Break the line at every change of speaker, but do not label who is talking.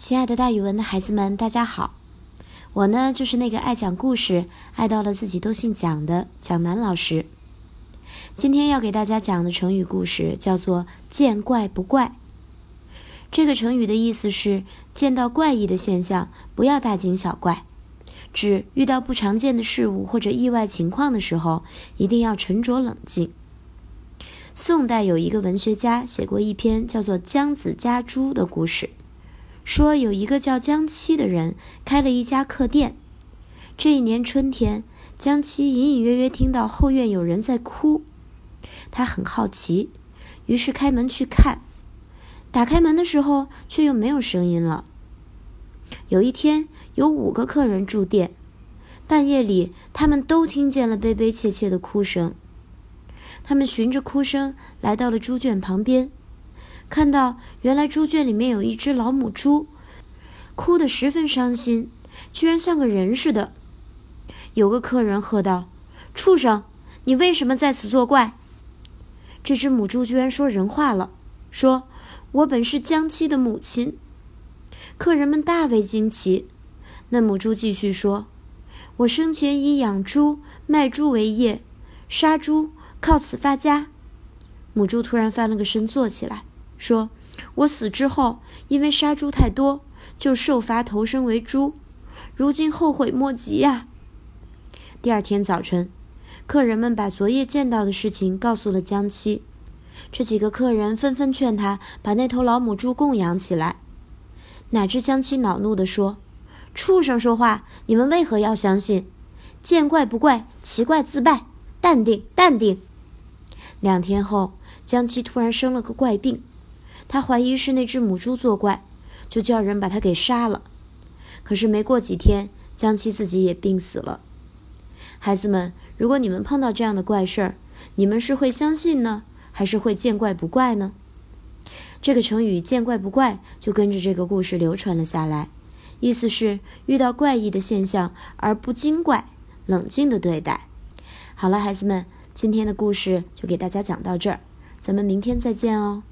亲爱的，大语文的孩子们，大家好！我呢，就是那个爱讲故事、爱到了自己都姓蒋的蒋楠老师。今天要给大家讲的成语故事叫做“见怪不怪”。这个成语的意思是，见到怪异的现象，不要大惊小怪；指遇到不常见的事物或者意外情况的时候，一定要沉着冷静。宋代有一个文学家写过一篇叫做《姜子家猪》的故事。说有一个叫江七的人开了一家客店。这一年春天，江七隐隐约约听到后院有人在哭，他很好奇，于是开门去看。打开门的时候，却又没有声音了。有一天，有五个客人住店，半夜里他们都听见了悲悲切切的哭声。他们循着哭声来到了猪圈旁边。看到原来猪圈里面有一只老母猪，哭得十分伤心，居然像个人似的。有个客人喝道：“畜生，你为什么在此作怪？”这只母猪居然说人话了，说：“我本是江七的母亲。”客人们大为惊奇。那母猪继续说：“我生前以养猪、卖猪为业，杀猪靠此发家。”母猪突然翻了个身，坐起来。说：“我死之后，因为杀猪太多，就受罚投生为猪，如今后悔莫及呀。”第二天早晨，客人们把昨夜见到的事情告诉了江七，这几个客人纷纷劝他把那头老母猪供养起来。哪知江七恼怒地说：“畜生说话，你们为何要相信？见怪不怪，奇怪自败，淡定，淡定。”两天后，江七突然生了个怪病。他怀疑是那只母猪作怪，就叫人把它给杀了。可是没过几天，江七自己也病死了。孩子们，如果你们碰到这样的怪事儿，你们是会相信呢，还是会见怪不怪呢？这个成语“见怪不怪”就跟着这个故事流传了下来，意思是遇到怪异的现象而不惊怪，冷静的对待。好了，孩子们，今天的故事就给大家讲到这儿，咱们明天再见哦。